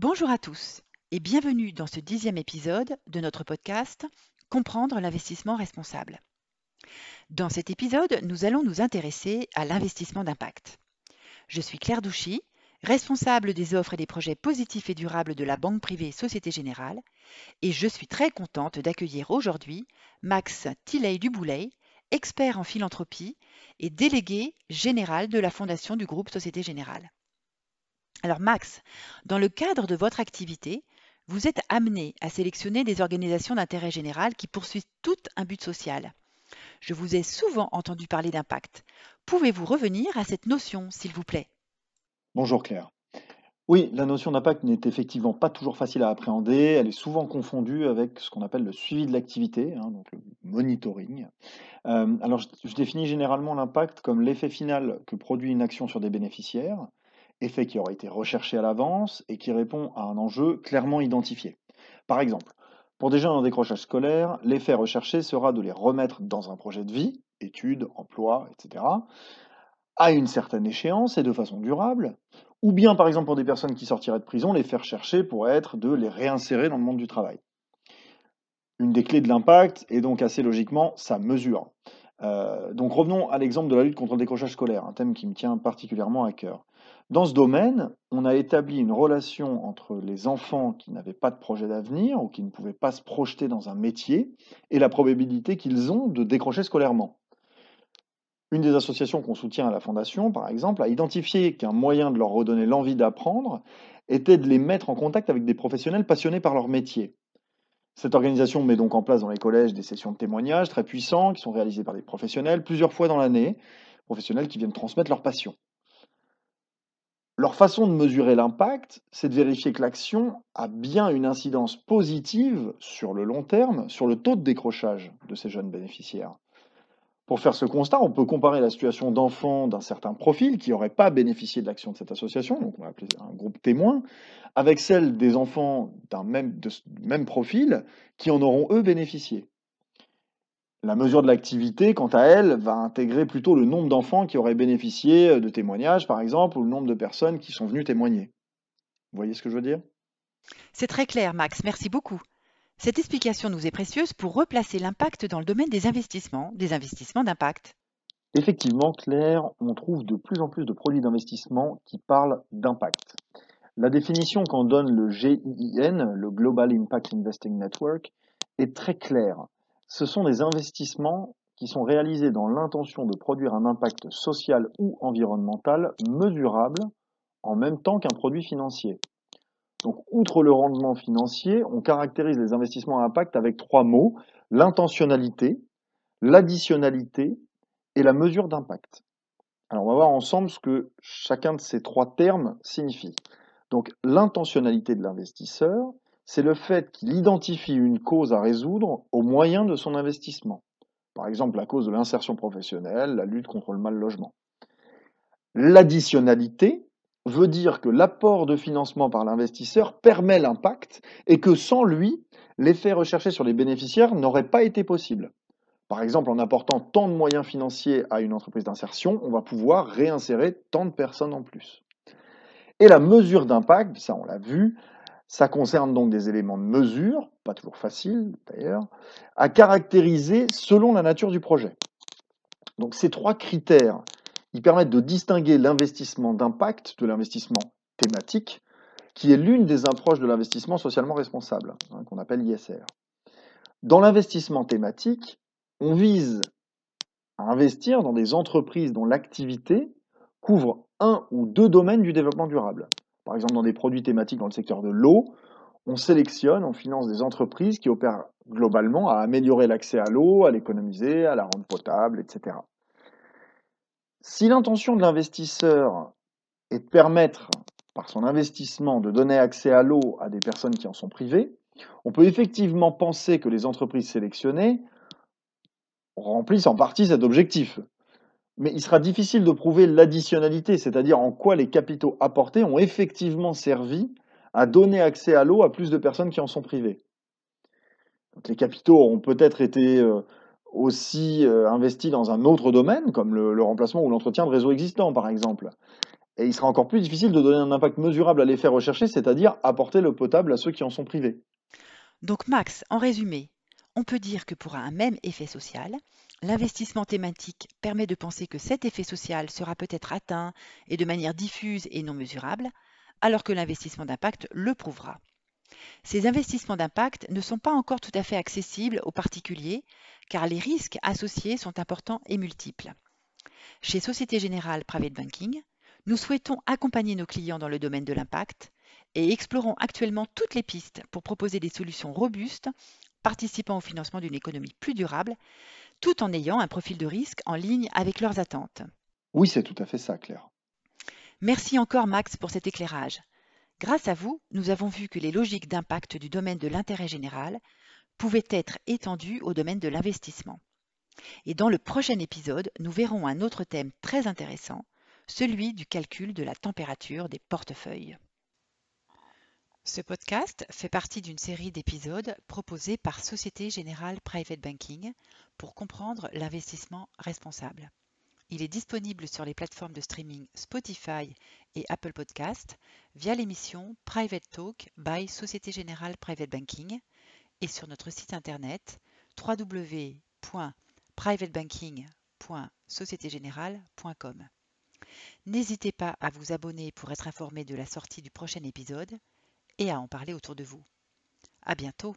Bonjour à tous et bienvenue dans ce dixième épisode de notre podcast Comprendre l'investissement responsable. Dans cet épisode, nous allons nous intéresser à l'investissement d'impact. Je suis Claire Douchy, responsable des offres et des projets positifs et durables de la banque privée Société Générale, et je suis très contente d'accueillir aujourd'hui Max Tilley-Duboulet, expert en philanthropie et délégué général de la fondation du groupe Société Générale. Alors Max, dans le cadre de votre activité, vous êtes amené à sélectionner des organisations d'intérêt général qui poursuivent tout un but social. Je vous ai souvent entendu parler d'impact. Pouvez-vous revenir à cette notion, s'il vous plaît? Bonjour Claire. Oui, la notion d'impact n'est effectivement pas toujours facile à appréhender. Elle est souvent confondue avec ce qu'on appelle le suivi de l'activité, hein, donc le monitoring. Euh, alors, je, je définis généralement l'impact comme l'effet final que produit une action sur des bénéficiaires, effet qui aurait été recherché à l'avance et qui répond à un enjeu clairement identifié. Par exemple, pour des jeunes en décrochage scolaire, l'effet recherché sera de les remettre dans un projet de vie, études, emploi, etc., à une certaine échéance et de façon durable, ou bien par exemple pour des personnes qui sortiraient de prison, les faire chercher pourrait être de les réinsérer dans le monde du travail. Une des clés de l'impact est donc assez logiquement sa mesure. Euh, donc revenons à l'exemple de la lutte contre le décrochage scolaire, un thème qui me tient particulièrement à cœur. Dans ce domaine, on a établi une relation entre les enfants qui n'avaient pas de projet d'avenir ou qui ne pouvaient pas se projeter dans un métier et la probabilité qu'ils ont de décrocher scolairement. Une des associations qu'on soutient à la Fondation, par exemple, a identifié qu'un moyen de leur redonner l'envie d'apprendre était de les mettre en contact avec des professionnels passionnés par leur métier. Cette organisation met donc en place dans les collèges des sessions de témoignages très puissants qui sont réalisées par des professionnels plusieurs fois dans l'année, professionnels qui viennent transmettre leur passion. Leur façon de mesurer l'impact, c'est de vérifier que l'action a bien une incidence positive sur le long terme sur le taux de décrochage de ces jeunes bénéficiaires. Pour faire ce constat, on peut comparer la situation d'enfants d'un certain profil qui n'auraient pas bénéficié de l'action de cette association, donc on va appeler un groupe témoin, avec celle des enfants d'un même, même profil qui en auront eux bénéficié. La mesure de l'activité, quant à elle, va intégrer plutôt le nombre d'enfants qui auraient bénéficié de témoignages, par exemple, ou le nombre de personnes qui sont venues témoigner. Vous voyez ce que je veux dire? C'est très clair, Max. Merci beaucoup. Cette explication nous est précieuse pour replacer l'impact dans le domaine des investissements, des investissements d'impact. Effectivement, Claire, on trouve de plus en plus de produits d'investissement qui parlent d'impact. La définition qu'en donne le GIIN, le Global Impact Investing Network, est très claire. Ce sont des investissements qui sont réalisés dans l'intention de produire un impact social ou environnemental mesurable en même temps qu'un produit financier. Donc, outre le rendement financier, on caractérise les investissements à impact avec trois mots, l'intentionnalité, l'additionnalité et la mesure d'impact. Alors, on va voir ensemble ce que chacun de ces trois termes signifie. Donc, l'intentionnalité de l'investisseur, c'est le fait qu'il identifie une cause à résoudre au moyen de son investissement. Par exemple, la cause de l'insertion professionnelle, la lutte contre le mal logement. L'additionnalité, veut dire que l'apport de financement par l'investisseur permet l'impact et que sans lui, l'effet recherché sur les bénéficiaires n'aurait pas été possible. Par exemple, en apportant tant de moyens financiers à une entreprise d'insertion, on va pouvoir réinsérer tant de personnes en plus. Et la mesure d'impact, ça on l'a vu, ça concerne donc des éléments de mesure, pas toujours facile d'ailleurs, à caractériser selon la nature du projet. Donc ces trois critères ils permettent de distinguer l'investissement d'impact de l'investissement thématique, qui est l'une des approches de l'investissement socialement responsable, hein, qu'on appelle ISR. Dans l'investissement thématique, on vise à investir dans des entreprises dont l'activité couvre un ou deux domaines du développement durable. Par exemple, dans des produits thématiques dans le secteur de l'eau, on sélectionne, on finance des entreprises qui opèrent globalement à améliorer l'accès à l'eau, à l'économiser, à la rendre potable, etc. Si l'intention de l'investisseur est de permettre, par son investissement, de donner accès à l'eau à des personnes qui en sont privées, on peut effectivement penser que les entreprises sélectionnées remplissent en partie cet objectif. Mais il sera difficile de prouver l'additionnalité, c'est-à-dire en quoi les capitaux apportés ont effectivement servi à donner accès à l'eau à plus de personnes qui en sont privées. les capitaux auront peut-être été euh, aussi euh, investi dans un autre domaine, comme le, remplacement ou l'entretien de réseaux existants, par exemple. Et il sera encore plus difficile de donner un impact mesurable à l'effet recherché, c'est-à-dire apporter l'eau potable à ceux qui en sont privés. Donc Max, en résumé, on peut dire que pour un même effet social, l'investissement thématique permet de penser que cet effet social sera peut-être atteint et de manière diffuse et non mesurable, alors que l'investissement d'impact le prouvera. Ces investissements d'impact ne sont pas encore tout à fait accessibles aux particuliers car les risques associés sont importants et multiples. Chez Société Générale Private Banking, nous souhaitons accompagner nos clients dans le domaine de l'impact et explorons actuellement toutes les pistes pour proposer des solutions robustes participant au financement d'une économie plus durable, tout en ayant un profil de risque en ligne avec leurs attentes. Oui, c'est tout à fait ça, Claire. Merci encore Max pour cet éclairage. Grâce à vous, nous avons vu que les logiques d'impact du domaine de l'intérêt général pouvaient être étendues au domaine de l'investissement. Et dans le prochain épisode, nous verrons un autre thème très intéressant, celui du calcul de la température des portefeuilles. Ce podcast fait partie d'une série d'épisodes proposés par Société Générale Private Banking pour comprendre l'investissement responsable. Il est disponible sur les plateformes de streaming Spotify et Apple Podcast via l'émission Private Talk by Société Générale Private Banking et sur notre site internet www.privatebanking.sociétégénérale.com. N'hésitez pas à vous abonner pour être informé de la sortie du prochain épisode et à en parler autour de vous. À bientôt!